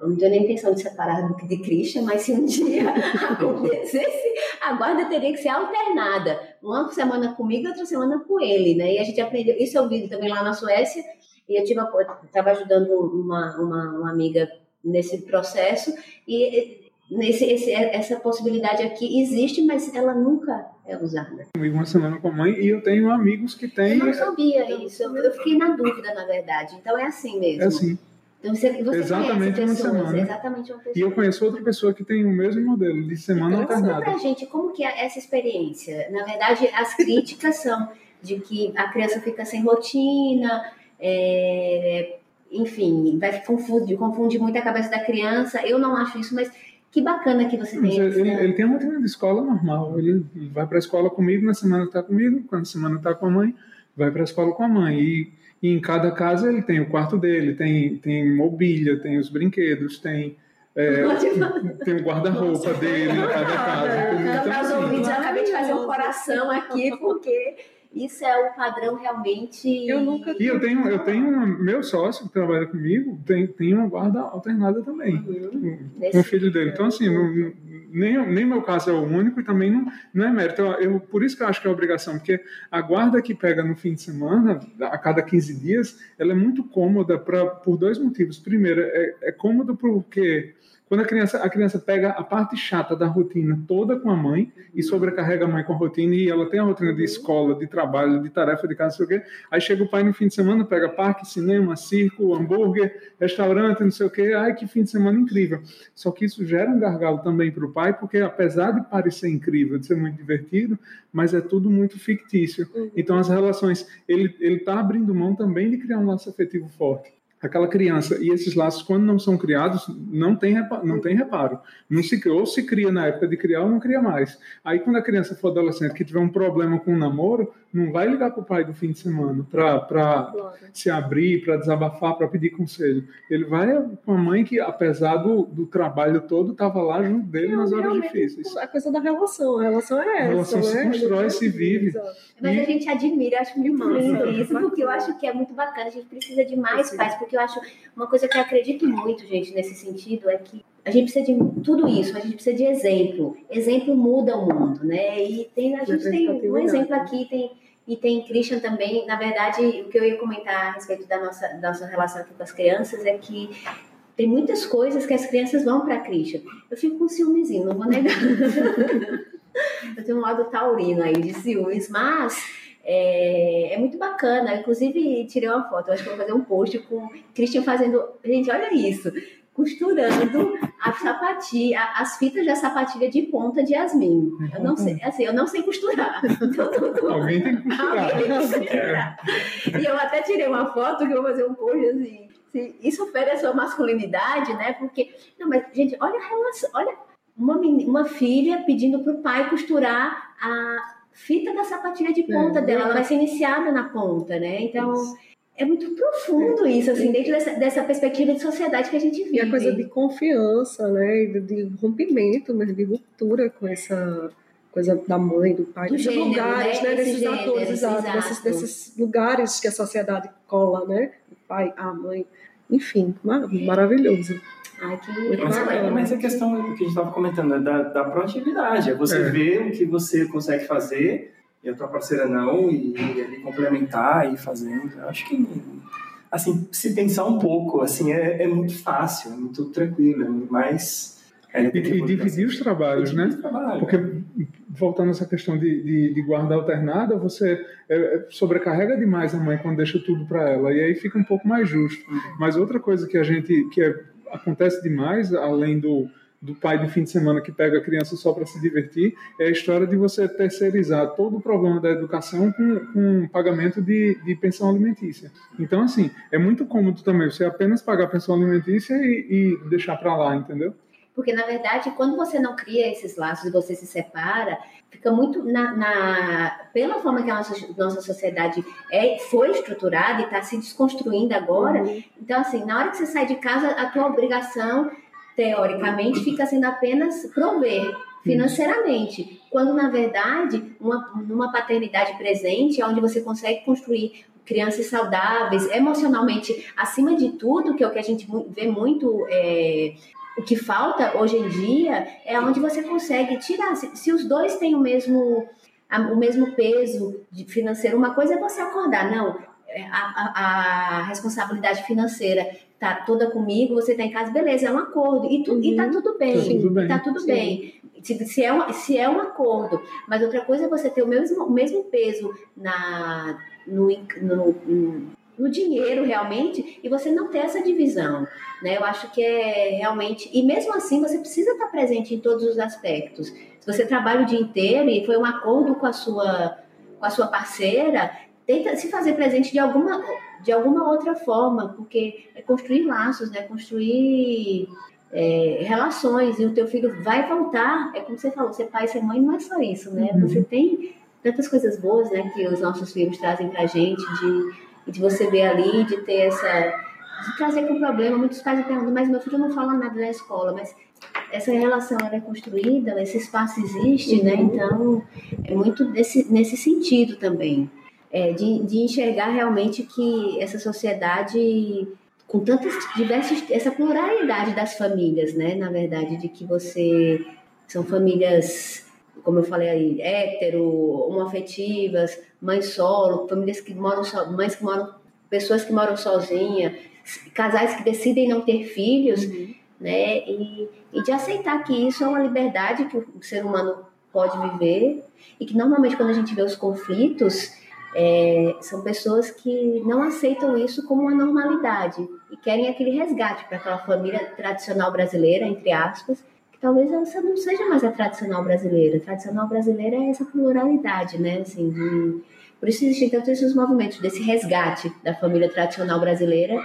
Eu não tenho nem intenção de separar de Christian, mas se um dia *laughs* acontecesse, a guarda teria que ser alternada. Uma semana comigo outra semana com ele, né? E a gente aprendeu. Isso eu vi também lá na Suécia. E eu estava ajudando uma, uma, uma amiga nesse processo. E nesse, esse, essa possibilidade aqui existe, mas ela nunca é usada. Comigo uma semana com a mãe e eu tenho amigos que têm. Eu não sabia isso, eu, eu fiquei na dúvida, na verdade. Então é assim mesmo. É assim. Então você, você exatamente pessoas, uma semana. Exatamente uma pessoa. E eu conheço outra pessoa que tem o mesmo modelo, de semana então, alternada. pra gente, como que é essa experiência? Na verdade, as críticas *laughs* são de que a criança fica sem rotina, é, enfim, vai confundir, confunde muito a cabeça da criança. Eu não acho isso, mas que bacana que você tem. Ele, ele, ele, tem uma rotina de escola normal. Ele vai para a escola comigo, na semana está comigo, quando na semana está com a mãe. vai para a escola com a mãe. E, e, em cada casa ele tem o quarto dele, tem, tem mobília, tem os brinquedos, tem. É, *laughs* tem o guarda-roupa dele em cada *laughs* casa. Então, então, assim, eu acabei de fazer um coração aqui, porque isso é o padrão realmente. Eu nunca. E eu tenho, eu tenho um, meu sócio que trabalha comigo tem, tem uma guarda alternada também, uhum. com o filho dele. Então, assim, não, nem, nem meu caso é o único e também não, não é mérito. Eu, eu, por isso que eu acho que é obrigação, porque a guarda que pega no fim de semana, a cada 15 dias, ela é muito cômoda pra, por dois motivos. Primeiro, é, é cômodo porque quando a criança, a criança pega a parte chata da rotina toda com a mãe e sobrecarrega a mãe com a rotina e ela tem a rotina de escola, de trabalho, de tarefa de casa, não sei o quê. Aí chega o pai no fim de semana, pega parque, cinema, circo, hambúrguer, restaurante, não sei o quê. Ai, que fim de semana incrível. Só que isso gera um gargalo também para o pai, porque apesar de parecer incrível, de ser muito divertido, mas é tudo muito fictício. Uhum. Então as relações, ele ele está abrindo mão também de criar um laço afetivo forte aquela criança. E esses laços quando não são criados não tem não tem reparo. Não se ou se cria na época de criar ou não cria mais. Aí quando a criança for adolescente que tiver um problema com o namoro não vai ligar para o pai do fim de semana para se abrir para desabafar para pedir conselho. Ele vai com a mãe que apesar do, do trabalho todo estava lá junto dele nas horas difíceis. a coisa da relação a relação é essa a relação né? se constrói se vive. Mas e... a gente admira acho muito lindo isso porque eu acho que é muito bacana a gente precisa de mais pais porque eu acho uma coisa que eu acredito muito, gente, nesse sentido, é que a gente precisa de tudo isso, a gente precisa de exemplo. Exemplo muda o mundo, né? E tem, a gente tem um exemplo aqui, tem, e tem Christian também. Na verdade, o que eu ia comentar a respeito da nossa, da nossa relação aqui com as crianças é que tem muitas coisas que as crianças vão para Christian. Eu fico com ciúmezinho, não vou negar. *laughs* eu tenho um lado taurino aí de ciúmes, mas é, é, muito bacana. Inclusive, tirei uma foto, acho que vou fazer um post com Christian fazendo. Gente, olha isso! Costurando a sapatilha, as fitas da sapatilha de ponta de Yasmin. Eu não sei, assim, eu não sei costurar. *laughs* Então, Alguém tem que *laughs* costurar. Alguém tem que costurar. E eu até tirei uma foto que eu vou fazer um post assim. Isso fere a sua masculinidade, né? Porque. Não, mas, gente, olha a relação. Olha uma, uma filha pedindo para o pai costurar a fita da sapatilha de ponta é, dela, ela vai ser iniciada na ponta, né? Então, isso. É muito profundo é, isso, assim, dentro dessa, dessa, perspectiva de sociedade que a gente vive. E a coisa de confiança, né? De, de rompimento, mas de ruptura com essa coisa da mãe, do pai, do desses gênero, lugares, né? né? Desses gênero, atores, exato, desses, desses, lugares que a sociedade cola, né? O pai, a mãe, enfim, maravilhoso. Ai, que mas, é, mas a questão que a gente estava comentando é da, da proatividade, é você é. ver o que você consegue fazer e a tua parceira não, e, e ali complementar e fazendo. Eu acho que, assim, se pensar um pouco, assim, é, é muito fácil, é muito tranquilo, mas... É, e, e dividir os trabalhos, né? Trabalho, Porque, voltando a essa questão de, de, de guarda alternada, você é, é, sobrecarrega demais a mãe quando deixa tudo para ela, e aí fica um pouco mais justo. Uhum. Mas outra coisa que a gente, que é acontece demais, além do, do pai do fim de semana que pega a criança só para se divertir, é a história de você terceirizar todo o problema da educação com, com pagamento de, de pensão alimentícia. Então, assim, é muito cômodo também você apenas pagar a pensão alimentícia e, e deixar para lá, entendeu? Porque, na verdade, quando você não cria esses laços e você se separa, fica muito na, na, pela forma que a nossa, nossa sociedade é, foi estruturada e está se desconstruindo agora. Uhum. Então, assim, na hora que você sai de casa, a tua obrigação, teoricamente, fica sendo apenas prover financeiramente, quando na verdade uma, uma paternidade presente é onde você consegue construir crianças saudáveis, emocionalmente acima de tudo, que é o que a gente vê muito é, o que falta hoje em dia é onde você consegue tirar. Se, se os dois têm o mesmo, a, o mesmo peso financeiro, uma coisa é você acordar, não, é, a, a, a responsabilidade financeira tá toda comigo, você tá em casa, beleza, é um acordo. E, tu, uhum. e tá uhum. tudo bem. Tá tudo bem. Tá tudo bem. Se, se, é um, se é um acordo. Mas outra coisa é você ter o mesmo, o mesmo peso na, no, no, no dinheiro realmente e você não ter essa divisão, né? Eu acho que é realmente e mesmo assim você precisa estar presente em todos os aspectos. Se você trabalha o dia inteiro e foi um acordo com a sua com a sua parceira, tenta se fazer presente de alguma de alguma outra forma, porque é construir laços, né? Construir é, relações e o teu filho vai voltar. É como você falou, ser pai, ser mãe não é só isso, né? Uhum. Você tem tantas coisas boas, né, que os nossos filhos trazem pra gente, de, de você ver ali, de ter essa. de trazer com problema. Muitos pais perguntam, mas meu filho não fala nada na escola, mas essa relação é construída, esse espaço existe, né? uhum. né? Então, é muito desse, nesse sentido também. É, de, de enxergar realmente que essa sociedade com tantas diversas essa pluralidade das famílias, né? Na verdade, de que você são famílias, como eu falei aí, hétero, homoafetivas, mães solo, famílias que moram so, mães que moram, pessoas que moram sozinhas, casais que decidem não ter filhos, uhum. né? E, e de aceitar que isso é uma liberdade que o ser humano pode viver e que normalmente quando a gente vê os conflitos é, são pessoas que não aceitam isso como uma normalidade e querem aquele resgate para aquela família tradicional brasileira, entre aspas, que talvez essa não seja mais a tradicional brasileira. A tradicional brasileira é essa pluralidade, né? Assim, de... Por isso existem tantos esses movimentos desse resgate da família tradicional brasileira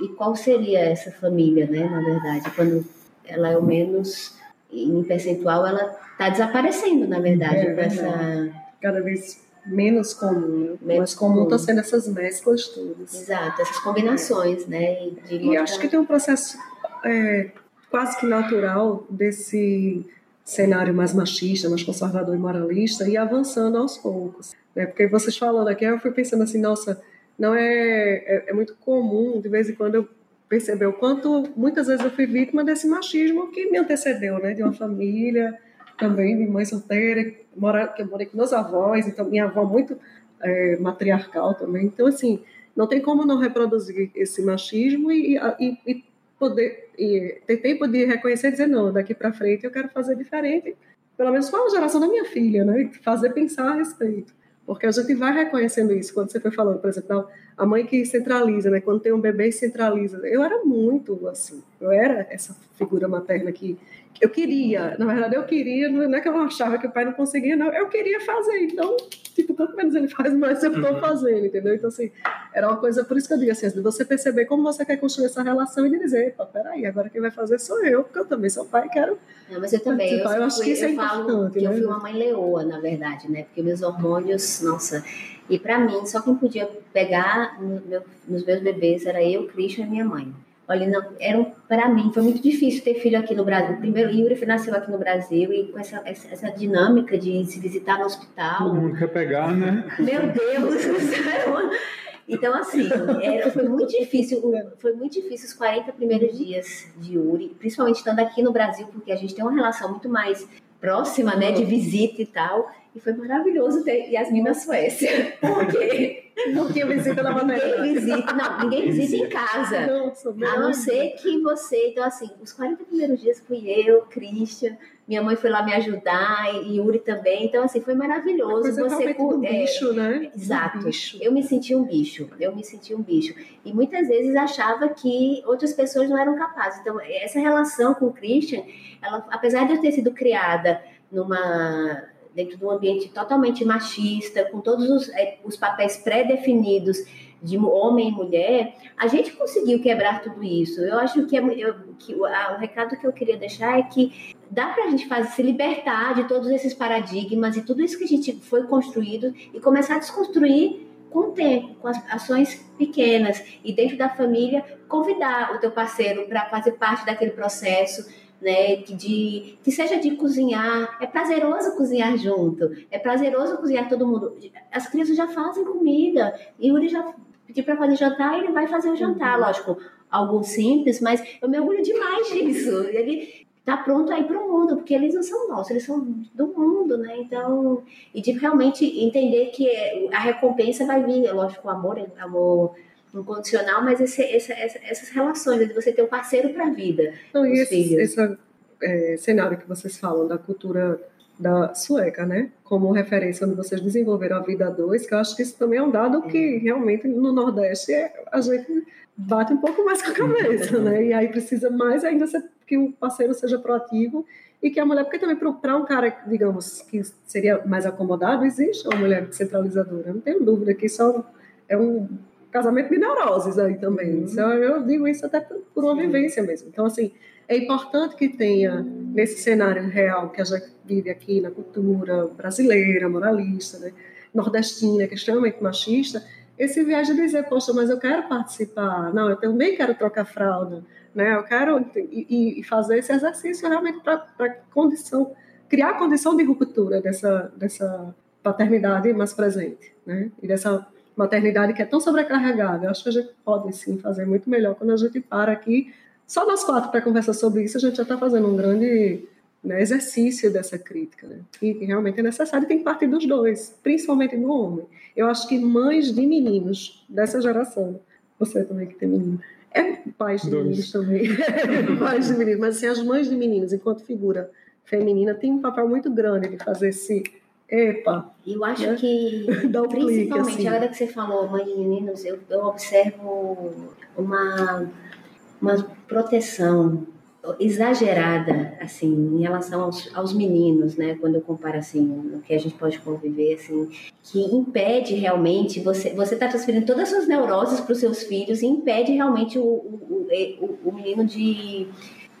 e qual seria essa família, né? Na verdade, quando ela é o menos em percentual, ela está desaparecendo, na verdade, é, essa cada vez menos comum, né? mais comum está sendo essas mesclas todas. Exato, essas combinações, né? E, e acho que tem um processo é, quase que natural desse cenário mais machista, mais conservador e moralista e avançando aos poucos. Né? Porque vocês falando aqui, eu fui pensando assim, nossa, não é, é, é muito comum, de vez em quando eu perceber o quanto muitas vezes eu fui vítima desse machismo que me antecedeu, né? De uma família também de mãe solteira, mora, que eu morei com meus avós, então minha avó muito é, matriarcal também. Então, assim, não tem como não reproduzir esse machismo e, e, e poder e ter tempo de reconhecer e dizer, não, daqui para frente eu quero fazer diferente, pelo menos com a geração da minha filha, né? Fazer pensar a respeito. Porque a gente vai reconhecendo isso. Quando você foi falando, por exemplo, a mãe que centraliza, né? Quando tem um bebê centraliza. Eu era muito assim. Eu era essa figura materna que eu queria, na verdade eu queria, não é que eu achava que o pai não conseguia, não, eu queria fazer, então, tipo, quanto menos ele faz, mais eu estou uhum. fazendo, entendeu? Então, assim, era uma coisa, por isso que eu digo assim, de você perceber como você quer construir essa relação e dizer, pô, peraí, agora quem vai fazer sou eu, porque eu também sou pai e quero... Não, mas eu também, eu, eu, acho que isso é importante, que né? eu fui uma mãe leoa, na verdade, né, porque meus hormônios, nossa... E para mim, só quem podia pegar no meu, nos meus bebês era eu, Christian e minha mãe. Olha, não, era para mim foi muito difícil ter filho aqui no Brasil. Primeiro, Yuri nasceu aqui no Brasil e com essa, essa, essa dinâmica de se visitar no hospital. Todo mundo quer pegar, né? Meu Deus *laughs* céu! Então, assim, era, foi muito difícil, foi muito difícil os 40 primeiros dias de Yuri, principalmente estando aqui no Brasil, porque a gente tem uma relação muito mais próxima, né, de visita e tal. E foi maravilhoso ter Yasmin na Suécia. Por quê? Porque visita na Ninguém visita, não, ninguém visita em casa. Nossa, a não ser que você. Então, assim, os 40 primeiros dias fui eu, Christian, minha mãe foi lá me ajudar, e Yuri também. Então, assim, foi maravilhoso. você do é, bicho, né? Exato. Bicho. Eu me senti um bicho. Eu me senti um bicho. E muitas vezes achava que outras pessoas não eram capazes. Então, essa relação com o Christian, ela, apesar de eu ter sido criada numa dentro de um ambiente totalmente machista, com todos os, é, os papéis pré-definidos de homem e mulher, a gente conseguiu quebrar tudo isso. Eu acho que, é, eu, que a, o recado que eu queria deixar é que dá para a gente fazer, se libertar de todos esses paradigmas e tudo isso que a gente foi construído e começar a desconstruir com o tempo, com as ações pequenas e dentro da família convidar o teu parceiro para fazer parte daquele processo, né? Que, de, que seja de cozinhar. É prazeroso cozinhar junto. É prazeroso cozinhar todo mundo. As crianças já fazem comida. Yuri já pediu para fazer jantar, ele vai fazer o jantar, uhum. lógico, algo simples, mas eu me orgulho demais *laughs* disso. Ele tá pronto aí para o mundo, porque eles não são nossos, eles são do mundo, né? Então, e de realmente entender que a recompensa vai vir, lógico, o amor, é amor incondicional, mas esse, essa, essa, essas relações de você ter um parceiro para a vida. Não, e esse, esse é, cenário que vocês falam da cultura da sueca, né? Como referência onde vocês desenvolveram a vida a dois, que eu acho que isso também é um dado que realmente no Nordeste é, a gente bate um pouco mais com a cabeça, né? E aí precisa mais ainda que o parceiro seja proativo e que a mulher, porque também para um cara, digamos, que seria mais acomodado, existe uma mulher centralizadora. Não tenho dúvida que isso é um casamento de neuroses aí também. Uhum. Então, eu digo isso até por uma vivência mesmo. Então, assim, é importante que tenha nesse cenário real que a gente vive aqui na cultura brasileira, moralista, né, nordestina, que é extremamente machista, esse viés de dizer, poxa, mas eu quero participar, não, eu também quero trocar fralda, né, eu quero e, e fazer esse exercício realmente para condição, criar a condição de ruptura dessa, dessa paternidade mais presente, né, e dessa maternidade que é tão sobrecarregada. Eu acho que a gente pode sim fazer muito melhor quando a gente para aqui só nós quatro para conversar sobre isso, a gente já está fazendo um grande né, exercício dessa crítica, né? E que realmente é necessário e tem que partir dos dois, principalmente do homem. Eu acho que mães de meninos dessa geração, você também que tem menino, é pais de dois. meninos também, *laughs* pais de meninos, mas assim, as mães de meninos, enquanto figura feminina, tem um papel muito grande de fazer esse epa. Eu acho né? que, *laughs* um principalmente, clique, assim. agora que você falou mãe de meninos, eu, eu observo uma uma proteção exagerada assim em relação aos, aos, meninos né quando eu comparo assim o que a gente pode conviver assim que impede realmente você você está transferindo todas as suas neuroses para os seus filhos e impede realmente o, o, o, o menino de,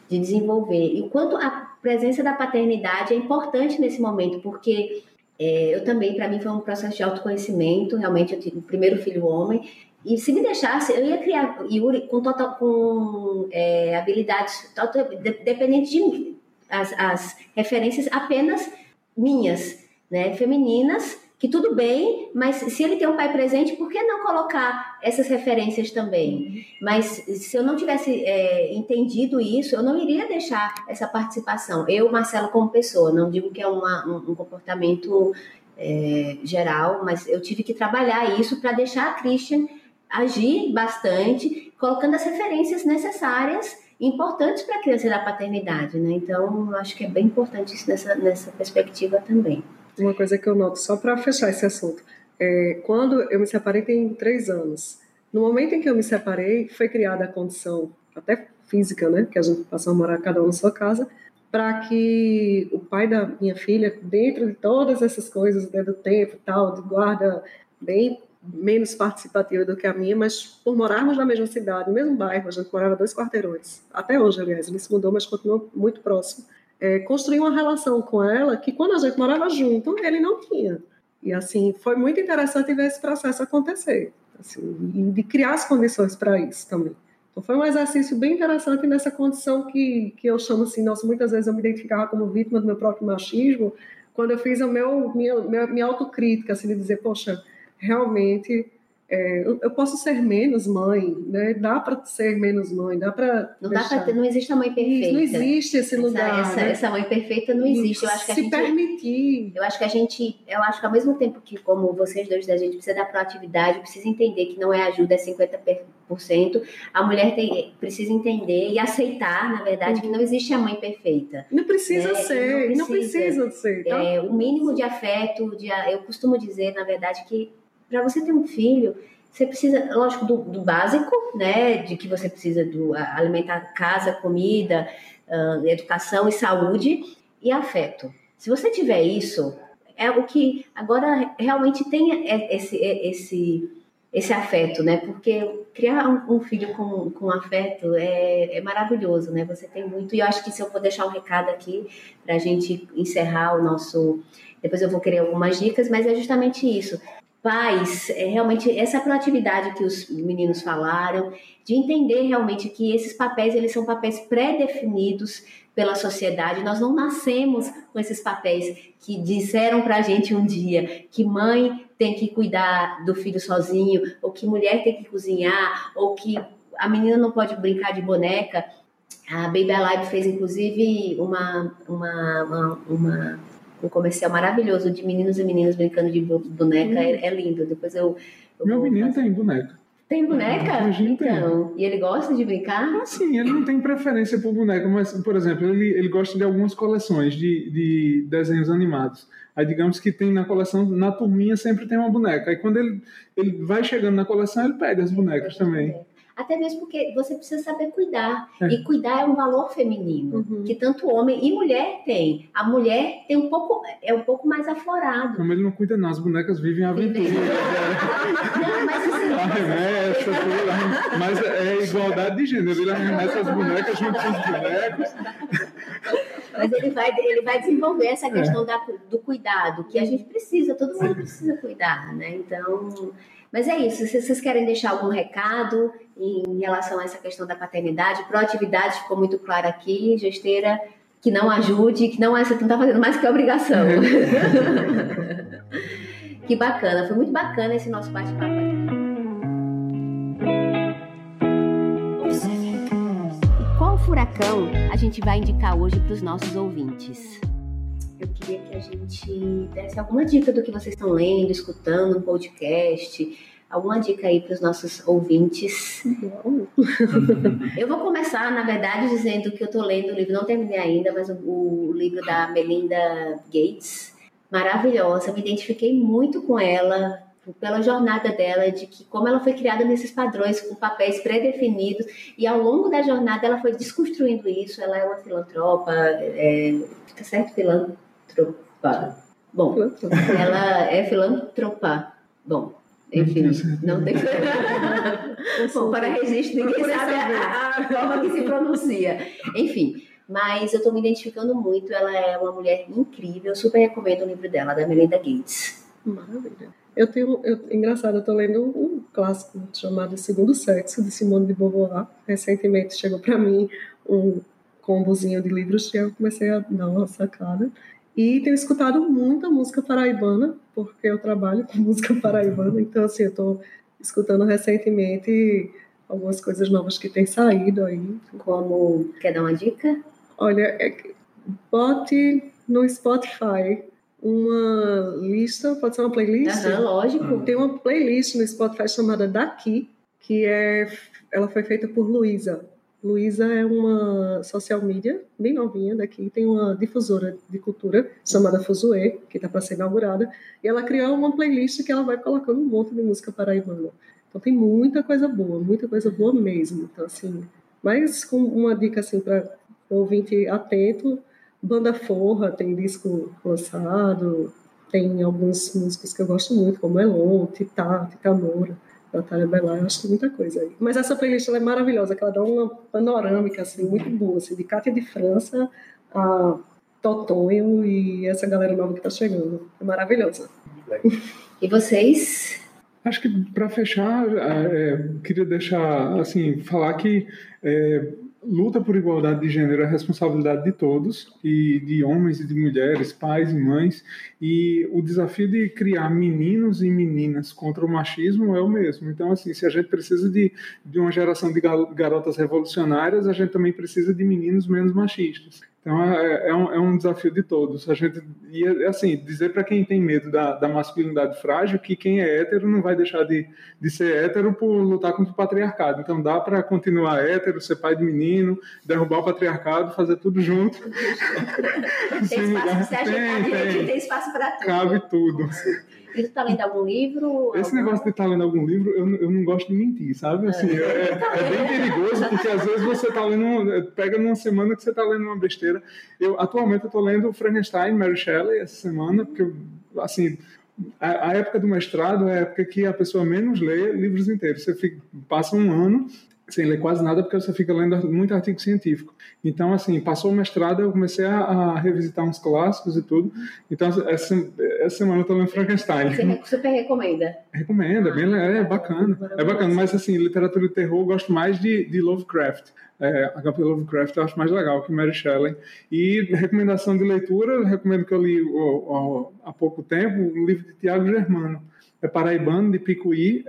de desenvolver e o quanto a presença da paternidade é importante nesse momento porque é, eu também para mim foi um processo de autoconhecimento realmente eu tive o primeiro filho homem e se me deixasse, eu ia criar Yuri com, total, com é, habilidades total, dependentes de mim. As, as referências apenas minhas, né, femininas, que tudo bem, mas se ele tem um pai presente, por que não colocar essas referências também? Mas se eu não tivesse é, entendido isso, eu não iria deixar essa participação. Eu, Marcelo, como pessoa, não digo que é uma, um, um comportamento é, geral, mas eu tive que trabalhar isso para deixar a Christian agir bastante, colocando as referências necessárias importantes para a criança da paternidade, né? Então, acho que é bem importante isso nessa, nessa perspectiva também. Uma coisa que eu noto, só para fechar esse assunto, é, quando eu me separei tem três anos, no momento em que eu me separei, foi criada a condição, até física, né? Que a gente passou a morar cada um na sua casa, para que o pai da minha filha, dentro de todas essas coisas, né, do tempo tal, de guarda bem menos participativa do que a minha, mas por morarmos na mesma cidade, no mesmo bairro, a gente morava dois quarteirões. Até hoje, aliás, ele se mudou, mas continuou muito próximo. É, construí uma relação com ela que, quando a gente morava junto, ele não tinha. E, assim, foi muito interessante ver esse processo acontecer. Assim, e de criar as condições para isso também. Então, foi um exercício bem interessante nessa condição que, que eu chamo assim, nossa, muitas vezes eu me identificava como vítima do meu próprio machismo, quando eu fiz a meu, minha, minha, minha autocrítica, assim, de dizer, poxa, realmente é, eu, posso ser menos mãe, né? Dá para ser menos mãe, dá para não deixar. dá para não existe a mãe perfeita. Não existe esse lugar. Essa, né? essa mãe perfeita não existe. Eu acho que se a gente, permitir. Eu acho que a gente, eu acho que ao mesmo tempo que como vocês dois da gente precisa da proatividade, precisa entender que não é ajuda é 50%, a mulher tem, precisa entender e aceitar, na verdade, que não existe a mãe perfeita. Não precisa né? ser, não precisa, não precisa ser. Tá? É, o mínimo de afeto, de, eu costumo dizer, na verdade, que para você ter um filho, você precisa, lógico, do, do, básico, né? De que você precisa do alimentar casa, comida, uh, educação e saúde e afeto. Se você tiver isso, é o que agora realmente tem esse, esse, esse afeto, né? Porque criar um, um filho com, com afeto é, é, maravilhoso, né? Você tem muito. E eu acho que se eu for deixar um recado aqui para a gente encerrar o nosso. Depois eu vou querer algumas dicas, mas é justamente isso pais, é, realmente essa proatividade que os meninos falaram, de entender realmente que esses papéis eles são papéis pré-definidos pela sociedade. Nós não nascemos com esses papéis que disseram para a gente um dia que mãe tem que cuidar do filho sozinho, ou que mulher tem que cozinhar, ou que a menina não pode brincar de boneca. A Baby Alive fez inclusive uma, uma, uma, uma um comercial maravilhoso de meninos e meninas brincando de boneca. É, é, lindo. Depois eu. eu Meu menino fazer. tem boneca. Tem boneca? então. Tem. E ele gosta de brincar? Ah, sim, ele não tem preferência por boneca, mas, por exemplo, ele, ele gosta de algumas coleções de, de desenhos animados. Aí, digamos que tem na coleção, na turminha sempre tem uma boneca. Aí, quando ele, ele vai chegando na coleção, ele pega as bonecas também. Até mesmo porque você precisa saber cuidar. É. E cuidar é um valor feminino, uhum. que tanto homem e mulher tem. A mulher tem um pouco, é um pouco mais aflorado. Não, mas ele não cuida não, as bonecas vivem a aventura. *laughs* não, mas assim... Arremessa, tudo, mas é igualdade de gênero, ele arremessa as bonecas junto com os bonecos. Mas ele vai, ele vai desenvolver essa questão é. da, do cuidado, que a gente precisa, todo mundo precisa cuidar, né? Então, mas é isso. Se vocês querem deixar algum recado em relação a essa questão da paternidade, proatividade ficou muito clara aqui, gesteira que não ajude, que não é, você não está fazendo mais que obrigação. *laughs* que bacana, foi muito bacana esse nosso bate-papo aqui. E qual furacão a gente vai indicar hoje para os nossos ouvintes? Eu queria que a gente desse alguma dica do que vocês estão lendo, escutando, um podcast, alguma dica aí para os nossos ouvintes? eu vou começar, na verdade, dizendo que eu estou lendo o livro, não terminei ainda, mas o, o, livro da Melinda Gates, maravilhosa. Eu me identifiquei muito com ela, pela jornada dela, de que como ela foi criada nesses padrões, com papéis pré-definidos, e ao longo da jornada ela foi desconstruindo isso. Ela é uma filantropa, é, tá certo? Filantropa. Bom, ela é filantropa. Bom, enfim, não tem. *laughs* Bom, para registro, ninguém sabe a, a forma que se pronuncia. Enfim, mas eu estou me identificando muito. Ela é uma mulher incrível. Super recomendo o livro dela, da Melinda Gates. Maravilha. Eu tenho, eu, engraçado, eu estou lendo um clássico chamado Segundo Sexo, de Simone de Beauvoir. Recentemente chegou para mim um combozinho de livros e eu comecei a dar uma sacada. E tenho escutado muita música paraibana, porque eu trabalho com *laughs* música paraibana, então assim, eu estou escutando recentemente algumas coisas novas que têm saído aí. Como, quer dar uma dica? Olha, é, bote no Spotify uma lista, pode ser uma playlist? Aham, lógico. Tem uma playlist no Spotify chamada Daqui, que é, ela foi feita por Luísa. Luísa é uma social media bem novinha daqui, tem uma difusora de cultura chamada Fuzue, que está para ser inaugurada, e ela criou uma playlist que ela vai colocando um monte de música paraibana. Então tem muita coisa boa, muita coisa boa mesmo. Então assim, mas com uma dica assim para ouvinte atento, Banda Forra tem disco lançado, tem alguns músicos que eu gosto muito, como Elon, Titá, Tita Moura. Natália Bellar, eu acho que tem muita coisa aí. Mas essa playlist é maravilhosa, que ela dá uma panorâmica assim, muito boa, assim, de Cátia de França a Totonho e essa galera nova que está chegando. É maravilhosa. E vocês? Acho que para fechar, é, queria deixar assim falar que é, luta por igualdade de gênero é responsabilidade de todos, e de homens e de mulheres, pais e mães, e o desafio de criar meninos e meninas contra o machismo é o mesmo. Então, assim, se a gente precisa de, de uma geração de garotas revolucionárias, a gente também precisa de meninos menos machistas. Então é, é, um, é, um, desafio de todos. A gente e assim dizer para quem tem medo da, da, masculinidade frágil que quem é hétero não vai deixar de, de ser hétero por lutar contra o patriarcado. Então dá para continuar hétero, ser pai de menino, derrubar o patriarcado, fazer tudo junto. tem espaço, você *laughs* acha tem, tem, tem espaço para tudo. Cabe tudo. E tu tá lendo algum livro? Esse algum... negócio de estar tá lendo algum livro, eu, eu não gosto de mentir, sabe? Assim, é, é, é bem perigoso, porque às vezes você tá lendo, pega numa semana que você tá lendo uma besteira. Eu, atualmente, eu tô lendo Frankenstein, Mary Shelley, essa semana, porque, assim, a, a, época do mestrado é a época que a pessoa menos lê livros inteiros. Você fica, passa um ano sem ler quase nada porque você fica lendo muito artigo científico. Então, assim, passou o mestrado, eu comecei a, a revisitar uns clássicos e tudo. Então, essa, essa semana eu estou lendo Frankenstein. Você super recomenda? Recomenda, ah, bem, é, é bacana. É bacana, mas assim, literatura de terror eu gosto mais de, de Lovecraft. É, HP Lovecraft eu acho mais legal que Mary Shelley. E recomendação de leitura, eu recomendo que eu li há pouco tempo um livro de Tiago Germano. É paraibano, de Picuí,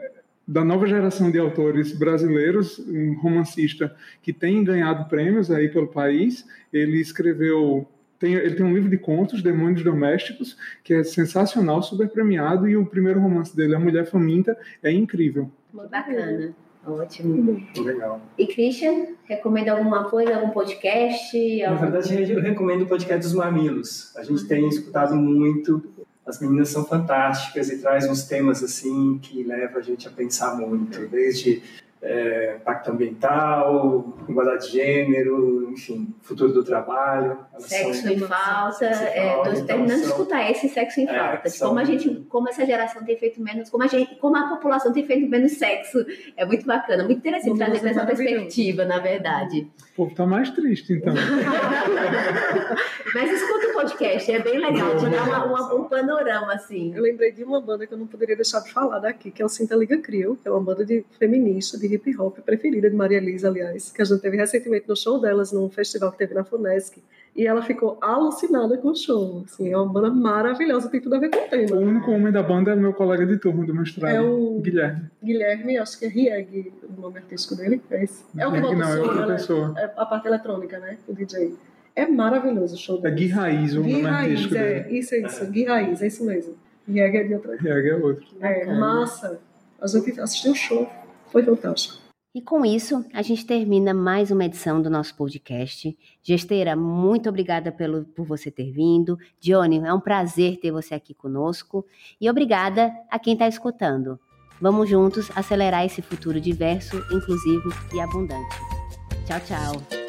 da nova geração de autores brasileiros, um romancista que tem ganhado prêmios aí pelo país. Ele escreveu, tem, ele tem um livro de contos, Demônios Domésticos, que é sensacional, super premiado, e o primeiro romance dele, A Mulher Faminta, é incrível. Bacana. Ótimo. Legal. E Christian, recomenda alguma coisa, algum podcast? Algum... Na verdade, eu recomendo o podcast dos Mamilos. A gente tem escutado muito as meninas são fantásticas e traz uns temas assim que leva a gente a pensar muito, desde é, impacto ambiental, igualdade de gênero, enfim, futuro do trabalho. Sexo em falta, é, tô terminando de escutar esse sexo em é, falta, são... como a gente, como essa geração tem feito menos, como a gente, como a população tem feito menos sexo, é muito bacana, muito interessante trazer essa perspectiva, na verdade. O povo tá mais triste, então. *laughs* Mas escuta o podcast, é bem legal, te dá uma, uma, um panorama, assim. Eu lembrei de uma banda que eu não poderia deixar de falar daqui, que é o Sinta Liga Crio, que é uma banda de feminista, de hip hop preferida de Maria Elisa, aliás, que a gente teve recentemente no show delas, num festival que teve na Funesc. E ela ficou alucinada com o show. Assim, é uma banda maravilhosa, tem tudo a ver com o tema. O único homem da banda é meu colega de turma do mestrado, é o Guilherme. Guilherme, acho que é Rieg, o nome artístico dele. É, esse. é o que volta não, é outra né? pessoa. É a parte eletrônica, né? O DJ. É maravilhoso o show dele. É Gui Raiz, o Gui nome Raiz, artístico é, dele. Isso, é isso. Gui Raiz, é isso mesmo. Rieg é de outra. Rieg é outro. É, massa. A gente assistiu o show. Foi fantástico. E com isso, a gente termina mais uma edição do nosso podcast. Gesteira, muito obrigada pelo, por você ter vindo. Johnny, é um prazer ter você aqui conosco. E obrigada a quem está escutando. Vamos juntos acelerar esse futuro diverso, inclusivo e abundante. Tchau, tchau.